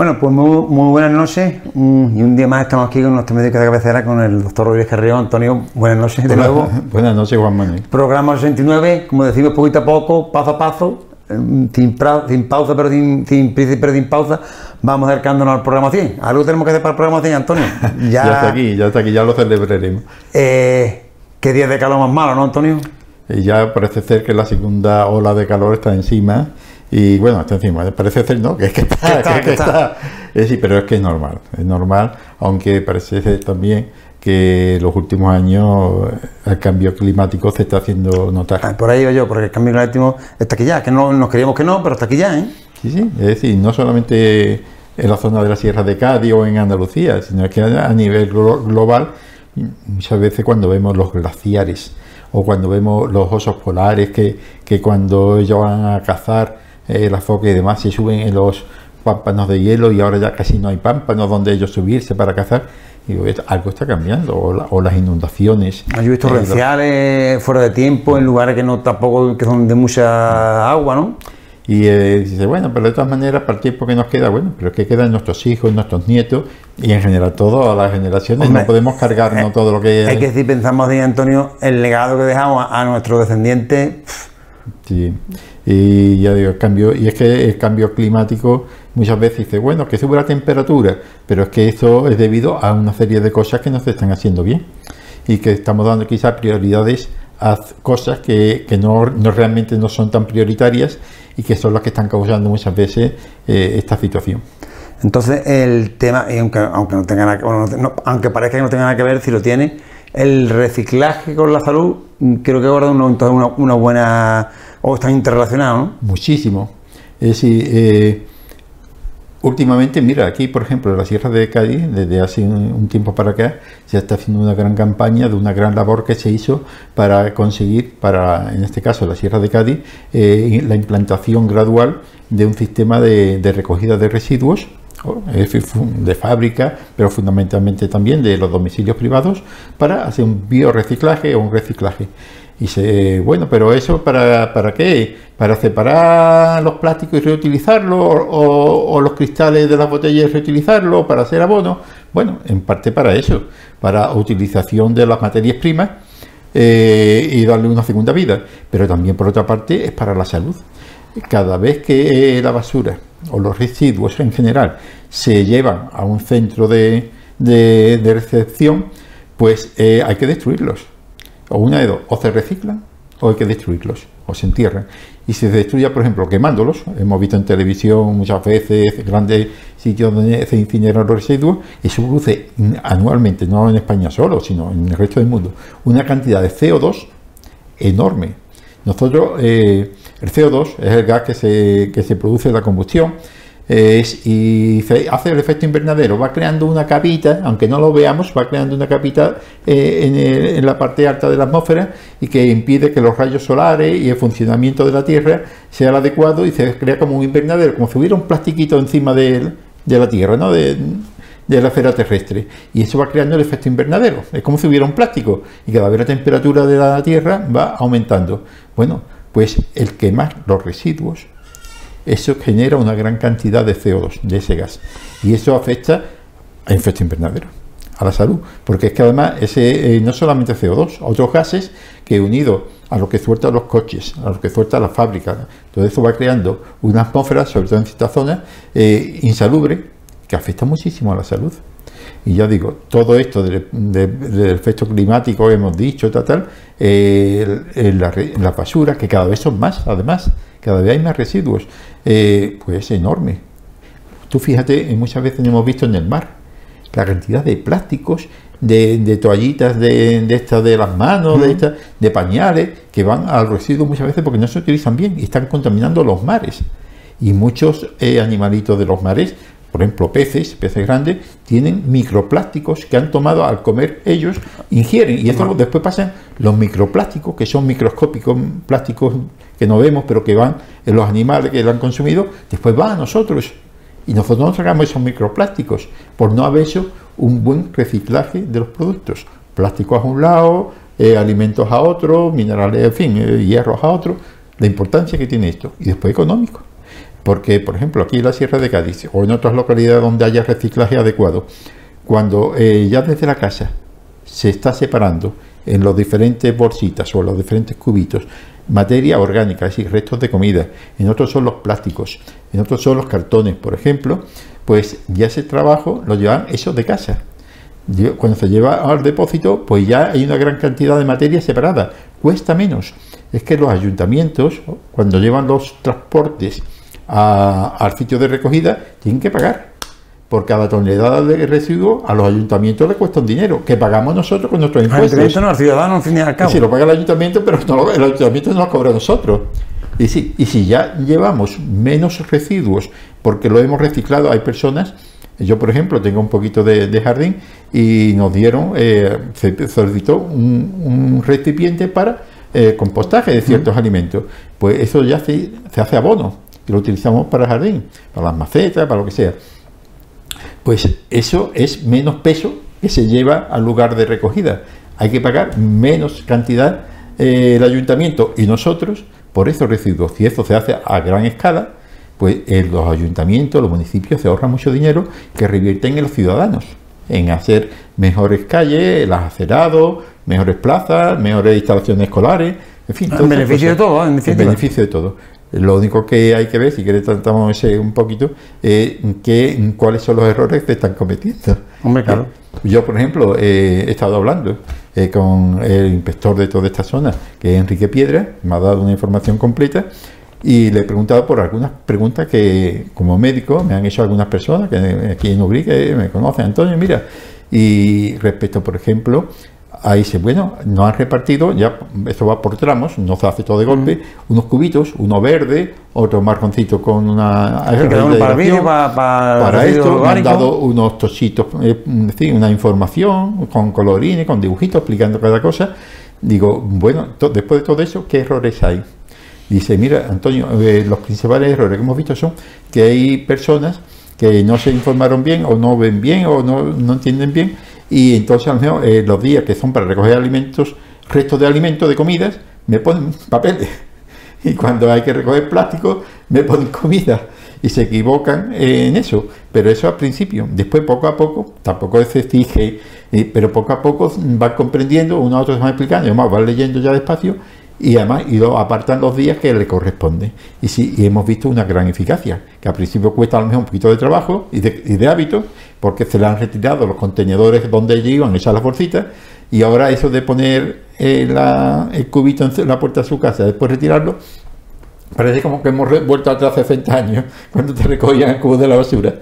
Bueno, pues muy, muy buenas noches mm, y un día más estamos aquí con nuestro médico de cabecera, con el doctor Rodríguez Carrillo. Antonio, buenas noches de nuevo. buenas noches, Juan Manuel. Programa 69, como decimos, poquito a poco, paso a paso, eh, sin, sin pausa, pero sin, sin pero sin pausa, vamos acercándonos al programa 100. Algo tenemos que hacer para el programa 100, Antonio. Ya, está aquí, ya está aquí, ya lo celebraremos. Eh, ¿Qué día de calor más malo, no, Antonio? Y ya parece ser que la segunda ola de calor está encima y bueno, está encima, parece ser, ¿no? Que es que está, que, está. Es decir, pero es que es normal, es normal, aunque parece ser también que los últimos años el cambio climático se está haciendo notar. Ah, por ahí iba yo, porque el cambio climático está aquí ya, que no nos queríamos que no, pero está aquí ya, ¿eh? Sí, sí, es decir, no solamente en la zona de la Sierra de Cádiz o en Andalucía, sino que a nivel global, muchas veces cuando vemos los glaciares o cuando vemos los osos polares que, que cuando ellos van a cazar eh, las focas y demás se suben en los pámpanos de hielo y ahora ya casi no hay pámpanos donde ellos subirse para cazar. Y algo está cambiando, o, las inundaciones. Hay lluvias torrenciales, fuera de tiempo, en lugares que no tampoco que son de mucha agua, ¿no? Y eh, dice, bueno, pero de todas maneras, para el tiempo que nos queda, bueno, pero que quedan nuestros hijos, nuestros nietos y en general todas las generaciones. no podemos cargarnos eh, todo lo que. Hay que decir, pensamos de Antonio, el legado que dejamos a, nuestros descendientes. Sí. Y ya digo, el cambio, y es que el cambio climático muchas veces dice, bueno, que sube la temperatura, pero es que eso es debido a una serie de cosas que no se están haciendo bien y que estamos dando quizás prioridades a cosas que, no, realmente no son tan prioritarias y que son las que están causando muchas veces eh, esta situación. Entonces el tema, aunque, aunque, no tenga aunque parezca que no tenga nada que ver, si lo tiene, el reciclaje con la salud creo que guarda una, una, una buena o están interrelacionados. Muchísimo. Es decir, eh, últimamente, mira, aquí, por ejemplo, en la Sierra de Cádiz, desde hace un, tiempo para acá, se está haciendo una gran campaña de una gran labor que se hizo para conseguir, para, en este caso, la Sierra de Cádiz, eh, la implantación gradual de un sistema de, de recogida de residuos de fábrica, pero fundamentalmente también de los domicilios privados, para hacer un bioreciclaje o un reciclaje. Y se, bueno, pero eso para, para qué? Para separar los plásticos y reutilizarlos, o, los cristales de las botellas y reutilizarlos, para hacer abono. Bueno, en parte para eso, para utilización de las materias primas eh, y darle una segunda vida. Pero también por otra parte es para la salud. Cada vez que la basura o los residuos en general se llevan a un centro de, de, recepción, pues eh, hay que destruirlos o una de dos, o se reciclan o hay que destruirlos, o se entierran. Y se destruye, por ejemplo, quemándolos. Hemos visto en televisión muchas veces grandes sitios donde se incineran los residuos. Eso produce anualmente, no en España solo, sino en el resto del mundo, una cantidad de CO2 enorme. Nosotros, eh, el CO2 es el gas que se, que se produce en la combustión y hace el efecto invernadero, va creando una capita, aunque no lo veamos, va creando una capita eh, en, la parte alta de la atmósfera y que impide que los rayos solares y el funcionamiento de la Tierra sea el adecuado y se crea como un invernadero, como si hubiera un plastiquito encima de, la Tierra, ¿no? De, la esfera terrestre. Y eso va creando el efecto invernadero. Es como si hubiera un plástico y cada vez la temperatura de la Tierra va aumentando. Bueno, pues el quemar los residuos eso genera una gran cantidad de CO2, de ese gas. Y eso afecta a efecto invernadero, a la salud. Porque es que además ese eh, no solamente CO2, otros gases que unido a lo que sueltan los coches, a lo que suelta la fábrica, todo eso va creando una atmósfera, sobre todo en ciertas zonas, eh, insalubre, que afecta muchísimo a la salud. Y ya digo, todo esto del, efecto climático hemos dicho, tal, tal, eh, la, la basura, que cada vez son más, además, cada vez hay más residuos, eh, pues es enorme. Tú fíjate, muchas veces hemos visto en el mar la cantidad de plásticos, de, toallitas de, de estas de las manos, de, estas, de pañales, que van al residuo muchas veces porque no se utilizan bien y están contaminando los mares. Y muchos eh, animalitos de los mares por ejemplo, peces, peces grandes, tienen microplásticos que han tomado al comer ellos, ingieren, y esto después pasan los microplásticos, que son microscópicos, plásticos que no vemos, pero que van en los animales que lo han consumido, después van a nosotros. Y nosotros no sacamos esos microplásticos por no haber hecho un buen reciclaje de los productos. Plásticos a un lado, eh, alimentos a otro, minerales, en fin, eh, hierros a otro. La importancia que tiene esto. Y después económico Porque, por ejemplo, aquí en la Sierra de Cádiz o en otras localidades donde haya reciclaje adecuado, cuando eh, ya desde la casa se está separando en los diferentes bolsitas o los diferentes cubitos materia orgánica, es decir, restos de comida, en otros son los plásticos, en otros son los cartones, por ejemplo, pues ya ese trabajo lo llevan eso de casa. Cuando se lleva al depósito, pues ya hay una gran cantidad de materia separada, cuesta menos. Es que los ayuntamientos, cuando llevan los transportes al sitio de recogida, tienen que pagar por cada tonelada de residuos a los ayuntamientos le cuesta un dinero que pagamos nosotros con nuestros impuestos. no, al ciudadano, al fin y al cabo. Sí, lo paga el ayuntamiento, pero no, el ayuntamiento no lo cobra a nosotros. Y si, y si ya llevamos menos residuos porque lo hemos reciclado, hay personas, yo por ejemplo tengo un poquito de, jardín y nos dieron, eh, se solicitó un, recipiente para eh, compostaje de ciertos alimentos. Pues eso ya se, se hace abono lo utilizamos para el jardín, para las macetas, para lo que sea pues eso es menos peso que se lleva al lugar de recogida. Hay que pagar menos cantidad eh, el ayuntamiento y nosotros por esos residuos. Si eso se hace a gran escala, pues eh, los ayuntamientos, los municipios se ahorran mucho dinero que revierten en los ciudadanos, en hacer mejores calles, el acerado, mejores plazas, mejores instalaciones escolares, en fin. En beneficio de todo, en, en beneficio de todo. Lo único que hay que ver, si quieres tratamos ese un poquito, es que, cuáles son los errores que están cometiendo. Hombre, claro. Yo, por ejemplo, he estado hablando eh, con el inspector de toda esta zona, que es Enrique Piedra, me ha dado una información completa y le he preguntado por algunas preguntas que, como médico, me han hecho algunas personas que aquí en Ubrique me conocen, Antonio, mira, y respecto, por ejemplo, ahí se, bueno, nos han repartido, ya esto va por tramos, no se hace todo de golpe, mm. unos cubitos, uno verde, otro marconcito con una... para, para, esto, me han dado unos tositos, eh, una información con colorines, con dibujitos explicando cada cosa. Digo, bueno, después de todo eso, ¿qué errores hay? Dice, mira, Antonio, eh, los principales errores que hemos visto son que hay personas que no se informaron bien o no ven bien o no, no entienden bien y entonces a lo mejor eh, los días que son para recoger alimentos, restos de alimentos, de comidas, me ponen papeles. Y cuando hay que recoger plástico, me ponen comida. Y se equivocan en eso. Pero eso al principio. Después, poco a poco, tampoco se exige, eh, pero poco a poco van comprendiendo, uno a otro se van explicando, y además van leyendo ya despacio y además y lo apartan los días que le corresponden. Y sí, y hemos visto una gran eficacia, que al principio cuesta a lo mejor un poquito de trabajo y de, y de hábito, porque se le han retirado los contenedores donde ellos iban, echar las bolsitas, y ahora eso de poner eh, el cubito en la puerta de su casa, después retirarlo, parece como que hemos vuelto atrás hace 60 años, cuando te recogían el cubo de la basura.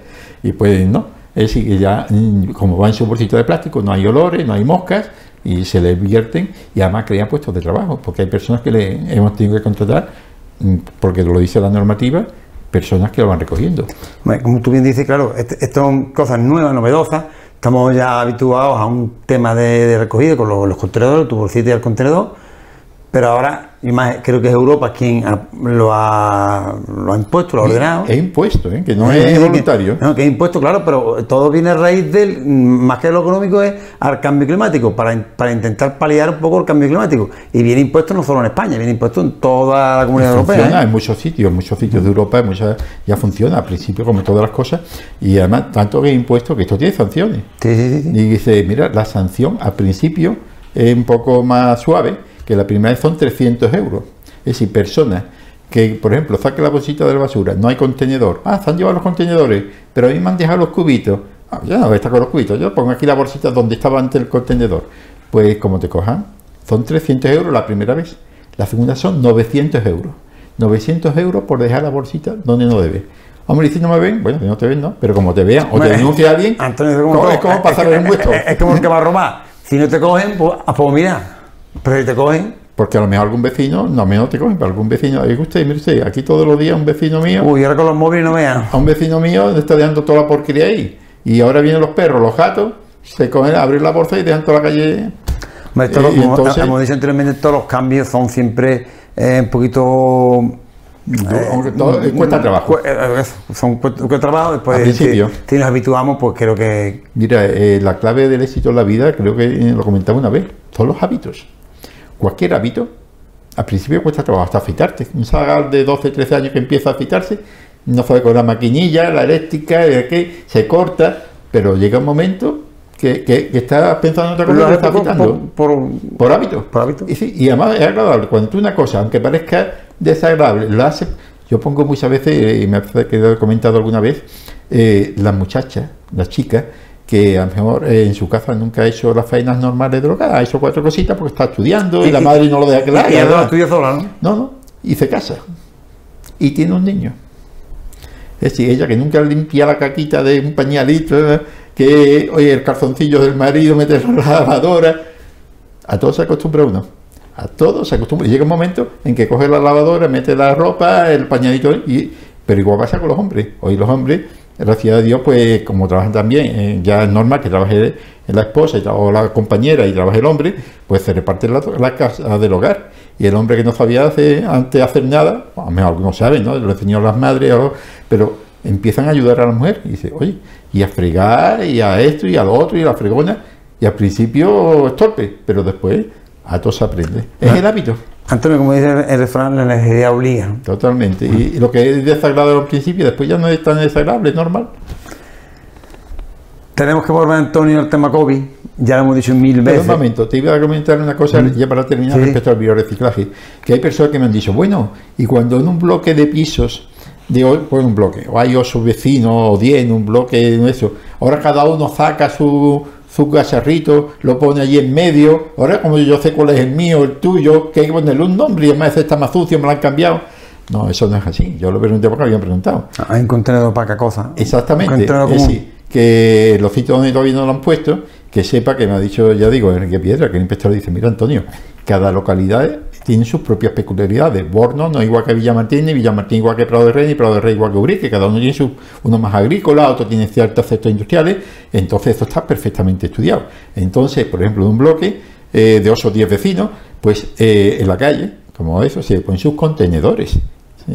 Y pues no, es que ya mm, como va en su bolsito de plástico, no hay olores, no hay moscas, y se le vierten y además crean puestos de trabajo, porque hay personas que le hemos tenido que contratar, mm, porque lo dice la normativa, personas que lo van recogiendo. Como tú bien dices, claro, estas son cosas nuevas, novedosas. Estamos ya habituados a un tema de, recogido con los, contenedores, tu bolsita y el contenedor, pero ahora y más creo que es Europa quien lo ha, lo ha impuesto, lo ha ordenado. Es impuesto, ¿eh? que no es, voluntario. no, que es impuesto, claro, pero todo viene a raíz del, más que lo económico, es al cambio climático, para, para intentar paliar un poco el cambio climático. Y viene impuesto no solo en España, viene impuesto en toda la comunidad funciona europea. ¿eh? en muchos sitios, en muchos sitios de Europa, muchas, ya funciona al principio como todas las cosas, y además tanto que es impuesto que esto tiene sanciones. Sí, sí, sí. Y dice, mira, la sanción al principio es un poco más suave, que la primera vez son 300 euros. Es decir, personas que, por ejemplo, saque la bolsita de la basura, no hay contenedor. Ah, se han llevado los contenedores, pero a mí me han dejado los cubitos. Ah, ya no estar con los cubitos, yo pongo aquí la bolsita donde estaba antes el contenedor. Pues como te cojan, son 300 euros la primera vez. La segunda son 900 euros. 900 euros por dejar la bolsita donde no debe. Hombre, si no me ven, bueno, que no te ven, ¿no? Pero como te vean o te denuncia alguien, Antonio, es como pasar el impuesto. Es, como el que va a robar. Si no te cogen, pues, pues mira, pero si te cogen. Porque a lo mejor algún vecino, no menos te cogen, pero algún vecino, oye usted, mire usted, aquí todos los días un vecino mío. Uy, ahora con los móviles no vean. A un vecino mío le está dejando toda la porquería ahí. Y ahora vienen los perros, los gatos, se cogen, abrir la bolsa y dejan toda la calle. Como, entonces, como dicho anteriormente, todos los cambios son siempre eh, un poquito eh, cuesta trabajo. Eh, son cuesta trabajo, después. Si, nos habituamos, pues creo que... Mira, la clave del éxito en la vida, creo que lo comentaba una vez, son los hábitos cualquier hábito, al principio cuesta trabajo hasta afeitarte. Un sagal de 12, 13 años que empieza a afeitarse, no fue con la maquinilla, la eléctrica, que se corta, pero llega un momento que, que, que estás pensando en otra cosa, que haces estás por, quitando. por- Por hábito. Por hábito. Y, sí, y además es agradable. Cuando tú una cosa, aunque parezca desagradable, lo haces. Yo pongo muchas veces, y me parece que lo he comentado alguna vez, eh, las muchachas, las chicas, que a lo mejor eh, en su casa nunca ha hecho las faenas normales de hogar, ha hecho cuatro cositas porque está estudiando y, Y- la y- madre no lo deja que la y haga, además ¿verdad? estudia sola, ¿no? No, no, y se casa. Y tiene un niño. Es decir, ella que nunca limpia la caquita de un pañalito, ¿verdad? que, oye, el calzoncillo del marido, meterlo en la lavadora. A todo se acostumbra uno. A todo se acostumbra. Y llega un momento en que coge la lavadora, mete la ropa, el pañalito, y, pero igual pasa con los hombres. Hoy los hombres, gracias a Dios, pues como trabajan también, eh, ya es normal que trabaje la esposa o la compañera y trabaje el hombre, pues se reparte la, la casa del hogar. Y el hombre que no sabía hacer, antes hacer nada, a lo mejor algunos saben, ¿no? Lo enseñó las madres, pero empiezan a ayudar a la mujer y dice, oye, y a fregar, y a esto, y a lo otro, y a la fregona. Y al principio es torpe, pero después a todo se aprende. Es el hábito, Antonio, como dice el refrán, la necesidad obliga. totalmente. Y, y lo que es desagradable al principio, después ya no es tan desagradable, es normal. Tenemos que volver, Antonio, al tema COVID. Ya lo hemos dicho mil Pero veces. un momento, te iba a comentar una cosa ya para terminar Sí. respecto al biorreciclaje. Que hay personas que me han dicho, bueno, y cuando en un bloque de pisos, hoy, pues un bloque, o hay ocho vecinos, o diez en un bloque eso, ahora cada uno saca su, su cacharrito, lo pone allí en medio, ahora como yo sé cuál es el mío, el tuyo, que hay que ponerle un nombre y además está más sucio, me lo han cambiado. No, eso no es así. Yo lo pregunté porque habían preguntado. Hay un contenedor para cada cosa. Exactamente. Un contenedor Es decir, que los sitios donde todavía no lo han puesto, que sepa que me ha dicho, ya digo, Enrique Piedra, que el inspector dice, mira Antonio, cada localidad tiene sus propias peculiaridades. Borno no es igual que Villamartín, ni Villamartín igual que Prado de Rey, ni Prado de Rey igual que Urique, cada uno tiene su, uno más agrícola, otro tiene ciertos sectores industriales, entonces esto está perfectamente estudiado. Entonces, por ejemplo, de un bloque eh, de 8 o 10 vecinos, pues eh, en la calle, como eso, se ponen sus contenedores.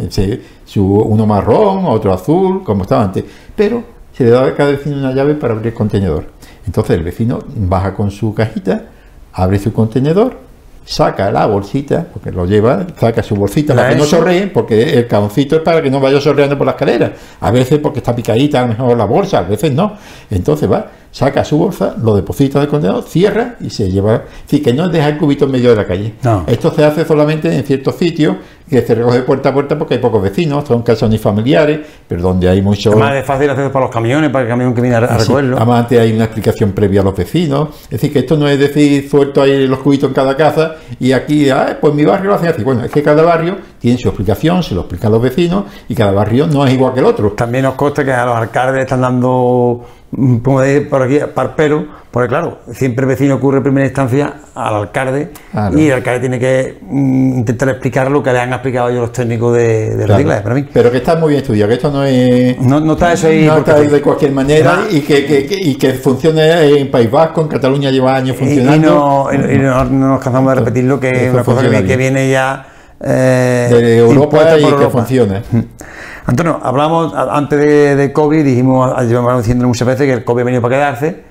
Se- uno marrón, otro azul, como estaba antes. Pero se le daba a cada vecino una llave para abrir el contenedor. Entonces el vecino baja con su cajita, abre su contenedor, saca la bolsita, porque lo lleva, saca su bolsita La para que no sorree, porque el caoncito es para que no vaya sorreando por la escalera. A veces porque está picadita, a lo mejor la bolsa, a veces no. Entonces va, saca su bolsa, lo deposita en el contenedor, cierra y se lleva. Sí, que no es dejar el cubito en medio de la calle. No. Esto se hace solamente en ciertos sitios que se recoge puerta a puerta porque hay pocos vecinos, son casas unifamiliares, pero donde hay muchos. Es más de fácil hacer para los camiones, para el camión que viene a, a recogerlo. Además, antes hay una explicación previa a los vecinos. Es decir, que esto no es decir, suelto ahí los cubitos en cada casa y aquí, ah, pues mi barrio lo hacen así. Bueno, es que cada barrio tiene su explicación, se lo explican los vecinos y cada barrio no es igual que el otro. También nos consta que a los alcaldes están dando, como de por aquí, parpero, porque claro, siempre el vecino ocurre en primera instancia al alcalde Claro. y el alcalde tiene que mm, intentar explicar lo que le han explicado ellos los técnicos de, de Claro. Para mí, Pero que está muy bien estudiado, que esto no es. no, no está eso ahí. no está ahí de cualquier manera y que, que- que- y que funcione en País Vasco, en Cataluña lleva años Y- y, funcionando. no, y- no- no nos cansamos de repetirlo, que es una cosa que, que viene ya eh, de Europa y que funcione. Antonio, hablamos antes de, de COVID, dijimos, llevamos diciendo muchas veces que el COVID ha venido para quedarse,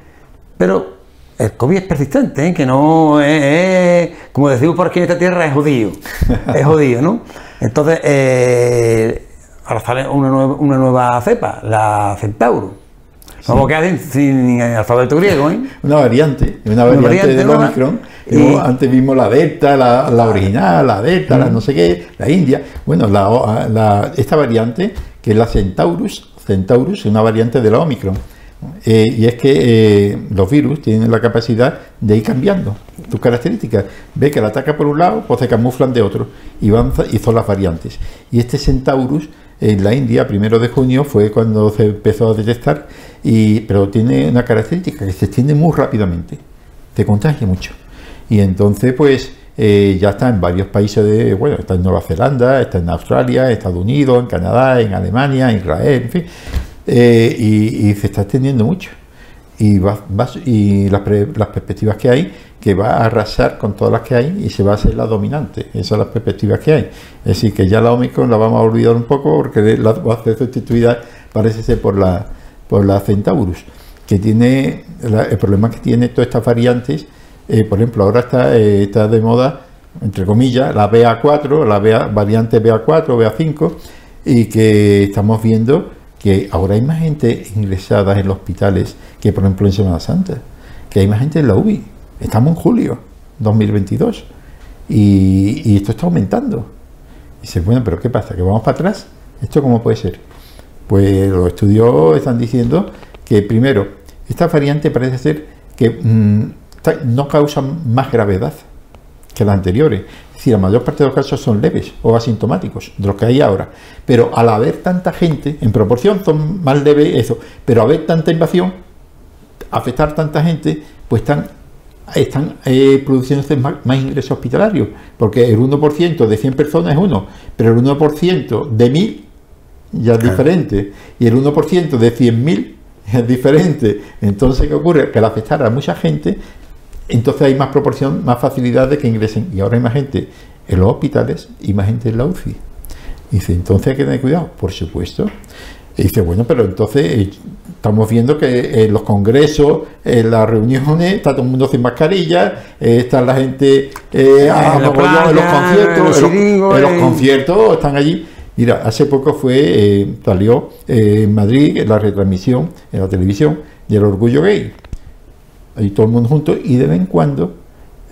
pero el COVID es persistente, ¿eh? que no es, es- como decimos por aquí en esta tierra, es jodido, es jodido, ¿no? Entonces, eh, ahora sale una nueva, una nueva cepa, la Centauro. Vamos que hacen sin alfabeto griego, ¿eh? Una variante, una variante, variante nueva. Omicron. Antes vimos la Delta, la, la original, la Delta, la no sé qué, la India. Bueno, la, la- esta variante, que es la Centaurus, Centaurus es una variante de la Omicron. Eh, y es que eh, los virus tienen la capacidad de ir cambiando sus características. Ve que la ataca por un lado, pues se camuflan de otro y, van, y son las variantes. Y este Centaurus en la India, primero de junio, fue cuando se empezó a detectar, y, pero tiene una característica que se extiende muy rápidamente, se contagia mucho. Y entonces, pues, eh, ya está en varios países de, bueno, está en Nueva Zelanda, está en Australia, Estados Unidos, en Canadá, en Alemania, en Israel, en fin, eh, y, se está extendiendo mucho. Y, las, pre- las perspectivas que hay, que va a arrasar con todas las que hay y se va a ser la dominante. Esas son las perspectivas que hay. Es decir, que ya la Omicron la vamos a olvidar un poco porque va a ser sustituida, parece ser, por la, por la Centaurus, que tiene el problema que tiene todas estas variantes. Eh, por ejemplo, ahora está, eh, está de moda, entre comillas, la BA4, la BA variante BA4, BA5, y que estamos viendo que ahora hay más gente ingresada en los hospitales que por ejemplo en Semana Santa, que hay más gente en la UBI. Estamos en julio 2022 y, esto está aumentando. Y dice, bueno, pero ¿qué pasa? ¿Que vamos para atrás? ¿Esto cómo puede ser? Pues los estudios están diciendo que primero, esta variante parece ser que mm, no causa más gravedad que las anteriores. Es decir, la mayor parte de los casos son leves o asintomáticos, de los que hay ahora. Pero al haber tanta gente, en proporción son más leves eso, pero al haber tanta invasión, afectar tanta gente, pues están están eh, produciéndose más, ingresos hospitalarios, porque el 1% de 100 personas es uno, pero el 1% de 1000 ya es diferente, y el 1% de 100.000 es diferente. Entonces, ¿qué ocurre? Que al afectar a mucha gente, entonces hay más proporción, más facilidad de que ingresen, y ahora hay más gente en los hospitales y más gente en la UCI. Dice, entonces hay que tener cuidado, por supuesto. Y dice, bueno, pero entonces eh, estamos viendo que en los congresos, en las reuniones, está todo el mundo sin mascarilla, eh, está la gente eh, en, los conciertos, en los, conciertos están allí. Mira, hace poco fue, salió en Madrid la retransmisión en la televisión del orgullo gay. Ahí todo el mundo junto y de vez en cuando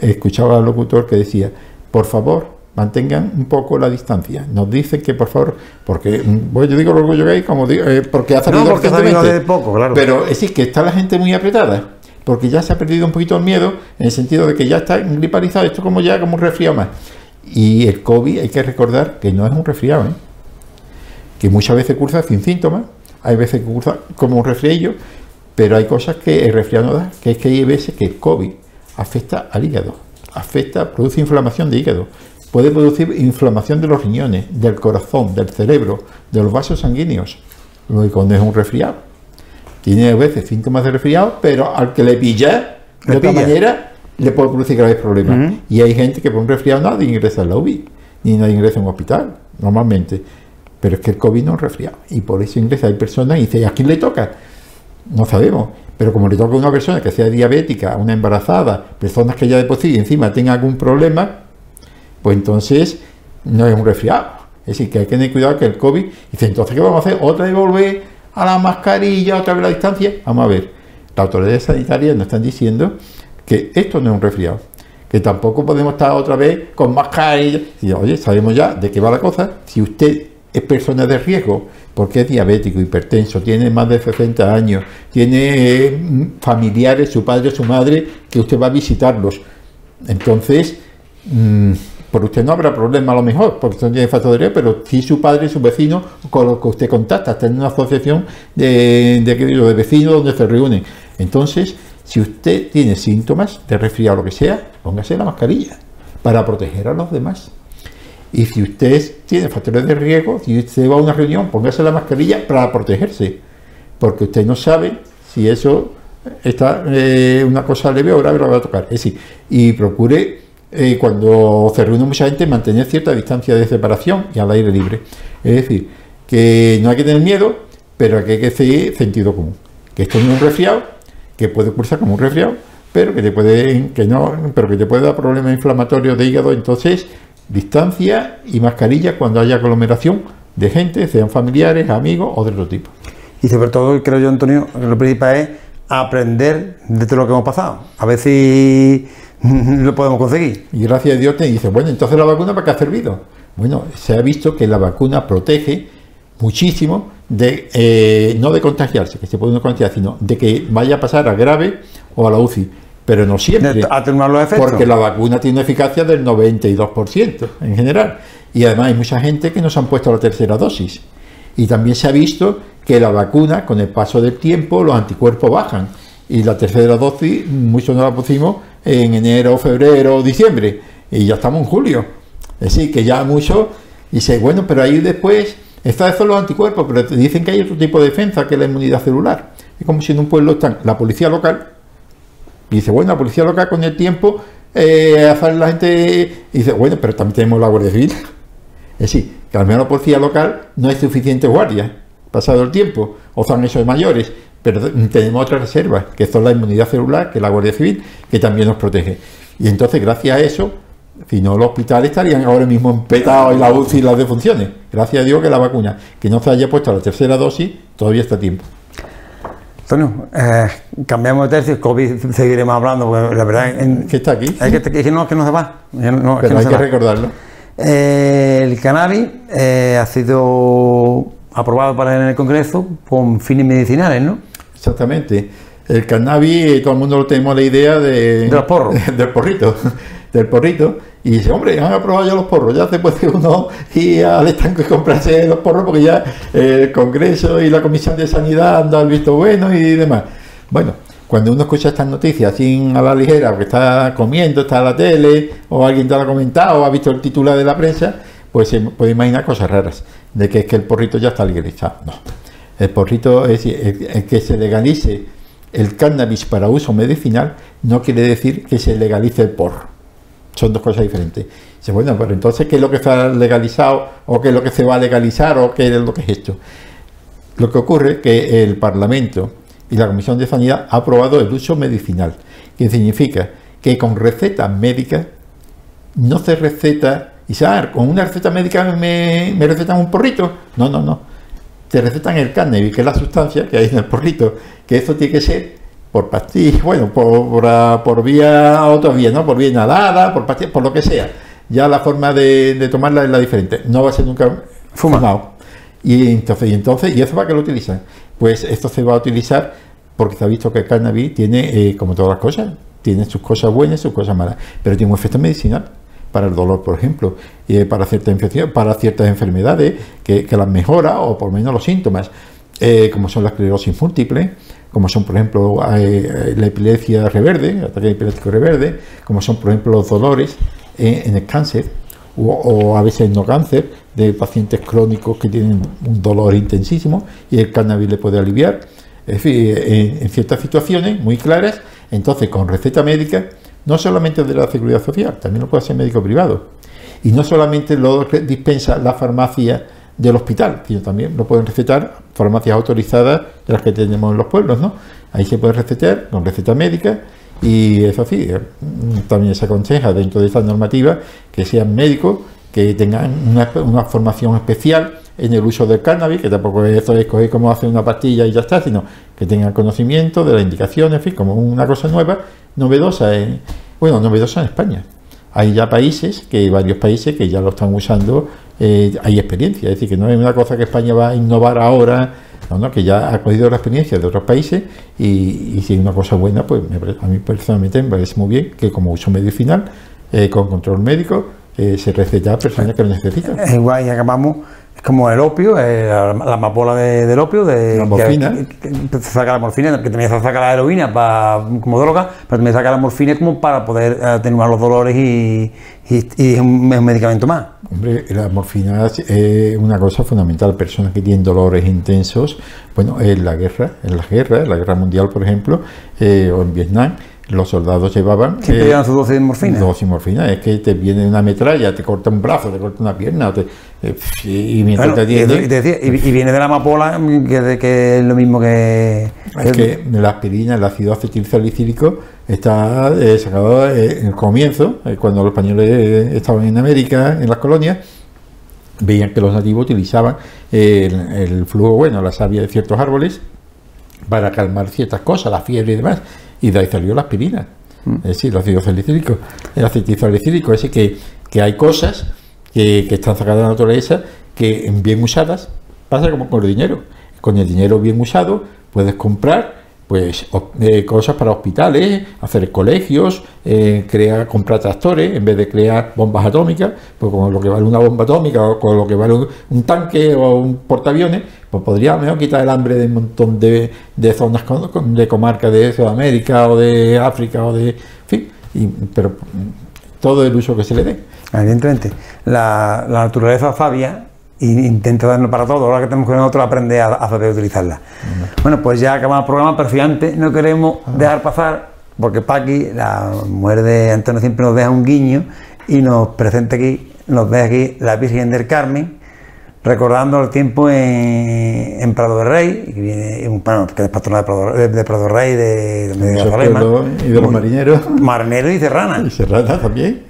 escuchaba al locutor que decía, por favor, mantengan un poco la distancia. Nos dicen que por favor, porque bueno, mm, yo digo el orgullo gay como digo, eh, porque ha salido, no, poco, claro. Pero es decir, que está la gente muy apretada, porque ya se ha perdido un poquito el miedo, en el sentido de que ya está griparizado, esto como ya como un resfriado más. Y el COVID hay que recordar que no es un resfriado, ¿eh? que muchas veces cursa sin síntomas, hay veces que cursa como un resfriado, pero hay cosas que el resfriado no da, que es que hay veces que el COVID afecta al hígado, afecta, produce inflamación de hígado, Puede producir inflamación de los riñones, del corazón, del cerebro, de los vasos sanguíneos. Lo que cuando es un resfriado. Tiene a veces síntomas de resfriado, pero al que le pilla de otra manera le puede producir graves problemas. Y hay gente que por un resfriado nadie ingresa en la UBI, ni nadie ingresa en un hospital, normalmente. Pero es que el COVID no es resfriado. Y por eso ingresa. Hay personas y dice, ¿a quién le toca? No sabemos. Pero como le toca a una persona que sea diabética, una embarazada, personas que ya de por sí encima tengan algún problema, pues entonces no es un resfriado. Es decir, que hay que tener cuidado que el COVID, dice, entonces, ¿qué vamos a hacer? ¿Otra vez volver a la mascarilla, otra vez a la distancia? Vamos a ver, las autoridades sanitarias nos están diciendo que esto no es un resfriado, que tampoco podemos estar otra vez con mascarilla. Y, oye, sabemos ya de qué va la cosa. Si usted es persona de riesgo, porque es diabético, hipertenso, tiene más de 60 años, tiene eh, familiares, su padre, su madre, que usted va a visitarlos. Entonces, mmm, por usted no habrá problema a lo mejor, porque usted no tiene factoría, pero si su padre, su vecino, con los que usted contacta, está en una asociación de, de, de vecinos donde se reúnen. Entonces, si usted tiene síntomas de resfriado o lo que sea, póngase la mascarilla para proteger a los demás. Y si usted tiene factores de riesgo, si usted va a una reunión, póngase la mascarilla para protegerse, porque usted no sabe si eso está eh, una cosa leve o grave lo va a tocar. Es decir, y procure eh, cuando se reúne mucha gente, mantener cierta distancia de separación y al aire libre. Es decir, que no hay que tener miedo, pero que hay que seguir sentido común. Que esto no es un resfriado, que puede cursar como un resfriado, pero que te puede, que no, pero que te puede dar problemas inflamatorios de hígado. Entonces, distancia y mascarilla cuando haya aglomeración de gente, sean familiares, amigos o de otro tipo. Y sobre todo, creo yo, Antonio, lo principal es aprender de todo lo que hemos pasado. A ver si lo podemos conseguir. Y gracias a Dios te dice, bueno, entonces la vacuna para qué ha servido. Bueno, se ha visto que la vacuna protege muchísimo de eh, no de contagiarse, que se puede no contagiar, sino de que vaya a pasar a grave o a la UCI. Pero no siempre. Los efectos. Porque la vacuna tiene una eficacia del 92% en general. Y además hay mucha gente que no se han puesto la tercera dosis. Y también se ha visto que la vacuna, con el paso del tiempo, los anticuerpos bajan. Y la tercera dosis, muchos no la pusimos en enero, febrero, diciembre, y ya estamos en julio. Es decir, que ya mucho, y dice, bueno, pero ahí después está eso los anticuerpos, pero te dicen que hay otro tipo de defensa que es la inmunidad celular. Es como si en un pueblo están la policía local, y dice, bueno, la policía local con el tiempo eh, la gente, y dice, bueno, pero también tenemos la Guardia Civil. Es decir, que al menos la policía local no es suficiente guardia, pasado el tiempo, o son esos mayores, pero tenemos otras reservas, que son la inmunidad celular, que es la Guardia Civil, que también nos protege. Y entonces, gracias a eso, Si no, los hospitales estarían ahora mismo empetados y la UCI y las defunciones. Gracias a Dios que la vacuna, que no se haya puesto la tercera dosis, todavía está a tiempo. Antonio, eh, cambiamos de tercio, COVID seguiremos hablando, porque la verdad en- Que está aquí. es que, es que no, es que no se va. no- que Pero no hay que va. recordarlo. Eh, el cannabis eh, ha sido aprobado para en el Congreso con fines medicinales, ¿no? Exactamente. El cannabis, eh, todo el mundo lo tenemos la idea de, De los porros. del porrito. Del porrito. Y dice, hombre, han aprobado ya los porros, ya se puede uno ir al estanco y comprarse los porros porque ya el Congreso y la Comisión de Sanidad han dado el visto bueno y demás. Bueno, cuando uno escucha estas noticias así a la ligera, porque está comiendo, está en la tele, o alguien te lo ha comentado, o ha visto el titular de la prensa, pues se puede imaginar cosas raras, de que es que el porrito ya está legalizado. No. El porrito, es el, el que se legalice el cannabis para uso medicinal no quiere decir que se legalice el porro. Son dos cosas diferentes. Dice, bueno, pero entonces, ¿qué es lo que está legalizado? ¿O qué es lo que se va a legalizar? ¿O qué es lo que es esto? Lo que ocurre es que el Parlamento y la Comisión de Sanidad ha aprobado el uso medicinal, que significa que con recetas médicas no se receta, y ah, con una receta médica me, me recetan un porrito. No, no, no. Te recetan el cannabis, que es la sustancia que hay en el porrito, que eso tiene que ser por pastillas, bueno, por, por, ah, por vía, otra vía, ¿no? Por vía inhalada, por pastillas, por lo que sea. Ya la forma de, de tomarla es la diferente. No va a ser nunca Fuma. fumado. Y entonces, y entonces, ¿y eso para qué lo utilizan? Pues esto se va a utilizar porque se ha visto que el cannabis tiene, eh, como todas las cosas, tiene sus cosas buenas y sus cosas malas, pero tiene un efecto medicinal para el dolor, por ejemplo, y para ciertas infecciones, para ciertas enfermedades que, que las mejora o por lo menos los síntomas, eh, como son la esclerosis múltiple, como son, por ejemplo, eh, la epilepsia reverde, ataque epiléptico reverde, como son, por ejemplo, los dolores eh, en el cáncer, o, a veces no cáncer, de pacientes crónicos que tienen un dolor intensísimo y el cannabis le puede aliviar. Es decir, en, en ciertas situaciones muy claras, entonces con receta médica, no solamente de la seguridad social, también lo puede hacer médico privado. Y no solamente lo dispensa la farmacia del hospital, sino también lo pueden recetar farmacias autorizadas de las que tenemos en los pueblos, ¿no? Ahí se puede recetar con receta médica y eso sí, eh, también se aconseja dentro de esta normativa que sean médicos que tengan una, formación especial en el uso del cannabis, que tampoco es eso de escoger cómo hacer una pastilla y ya está, sino que tengan conocimiento de las indicaciones, en fin, como una cosa nueva, novedosa, en, bueno, novedosa en España. Hay ya países, que varios países que ya lo están usando, eh, hay experiencia, es decir, que no es una cosa que España va a innovar ahora, no, no, que ya ha cogido la experiencia de otros países y, y si es una cosa buena, pues me a mí personalmente me parece muy bien que como uso medicinal, eh, con control médico, eh, se receta a personas que lo necesitan. Es igual y acabamos, como el opio, eh, la, la amapola de- del opio, de, La morfina. Que, que- que se saca la morfina, que también se saca la heroína para, como droga, pero también saca la morfina como para poder atenuar los dolores y, y- y es, un, es un medicamento más. Hombre, la morfina es eh, una cosa fundamental. Personas que tienen dolores intensos, bueno, en la guerra, en la guerra, en la guerra mundial, por ejemplo, eh, o en Vietnam, los soldados llevaban Siempre eh, llevan su dosis de morfina. dosis de morfina. Es que te viene una metralla, te corta un brazo, te corta una pierna, te- y mientras Bueno, te y, atienden- y te decía, y- y viene de la amapola, mm, que, de- que es lo mismo que... Es que la aspirina, el ácido acetilsalicílico, está eh, sacado eh, en el comienzo, eh, cuando los españoles estaban en América, en las colonias, veían que los nativos utilizaban el, el flujo, bueno, la savia de ciertos árboles, para calmar ciertas cosas, la fiebre y demás, y de ahí salió la aspirina, es decir, el ácido salicílico, el acetilsalicílico, es decir, que, que hay cosas que, están sacadas de la naturaleza que bien usadas pasa como con el dinero. Con el dinero bien usado puedes comprar pues eh, cosas para hospitales, hacer colegios, eh, crear, comprar tractores, en vez de crear bombas atómicas, pues con lo que vale una bomba atómica o con lo que vale un, tanque o un portaaviones, pues podría mejor quitar el hambre de un montón de, de zonas con- de comarcas de Sudamérica o de África o de... Fin, y- pero mm, todo el uso que se le dé. Evidentemente, la, la naturaleza sabia e intenta darnos para todo. Ahora que tenemos que nosotros aprender a, a saber utilizarla. Bueno, pues ya acabamos el programa, pero si antes no queremos dejar pasar, porque Paqui, la mujer de Antonio, siempre nos deja un guiño y nos presenta aquí, nos deja aquí la Virgen del Carmen recordando el tiempo en, en Prado de Rey, que, viene, bueno, que es patrona de Prado de, de Prado Rey, de, de pueblos y de los marineros. Marinero y Serrana. Y Serrana también.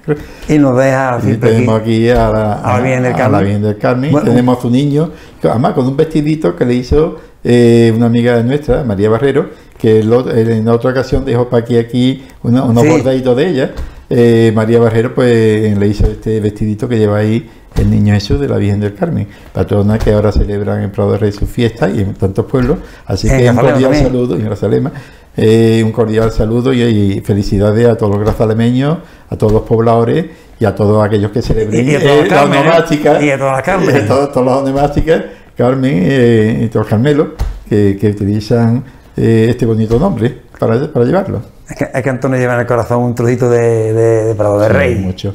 Y nos deja Y tenemos aquí. aquí a la, a la Virgen del a Carmen. la Virgen del Carmen. Bueno, tenemos a su niño, además con un vestidito que le hizo eh, una amiga nuestra, María Barrero, que el ot- en otra ocasión dejó para aquí, aquí una- unos Sí. bordaditos de ella. Eh, María Barrero pues le hizo este vestidito que lleva ahí el niño Jesús de la Virgen del Carmen, patrona que ahora celebran en Prado de Rey su fiesta y en tantos pueblos. Así que un cordial también. saludo en Grazalema. Eh, un cordial saludo y, y felicidades a todos los grazalemeños, a todos los pobladores y a todos aquellos que celebren Y- y todas eh, las la ¿eh? onomástica. Y a todas las Carmen. Y a todos, todos los onomásticas, Carmen eh, y todos los Carmelos, que, que utilizan eh, este bonito nombre para, para llevarlo. Es que, es que Antonio lleva en el corazón un trocito de, de, de Prado de Sí, Rey. Mucho.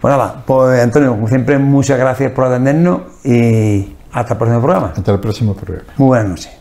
Pues nada, pues Antonio, como siempre, muchas gracias por atendernos y hasta el próximo programa. Hasta el próximo programa. Muy buenas noches.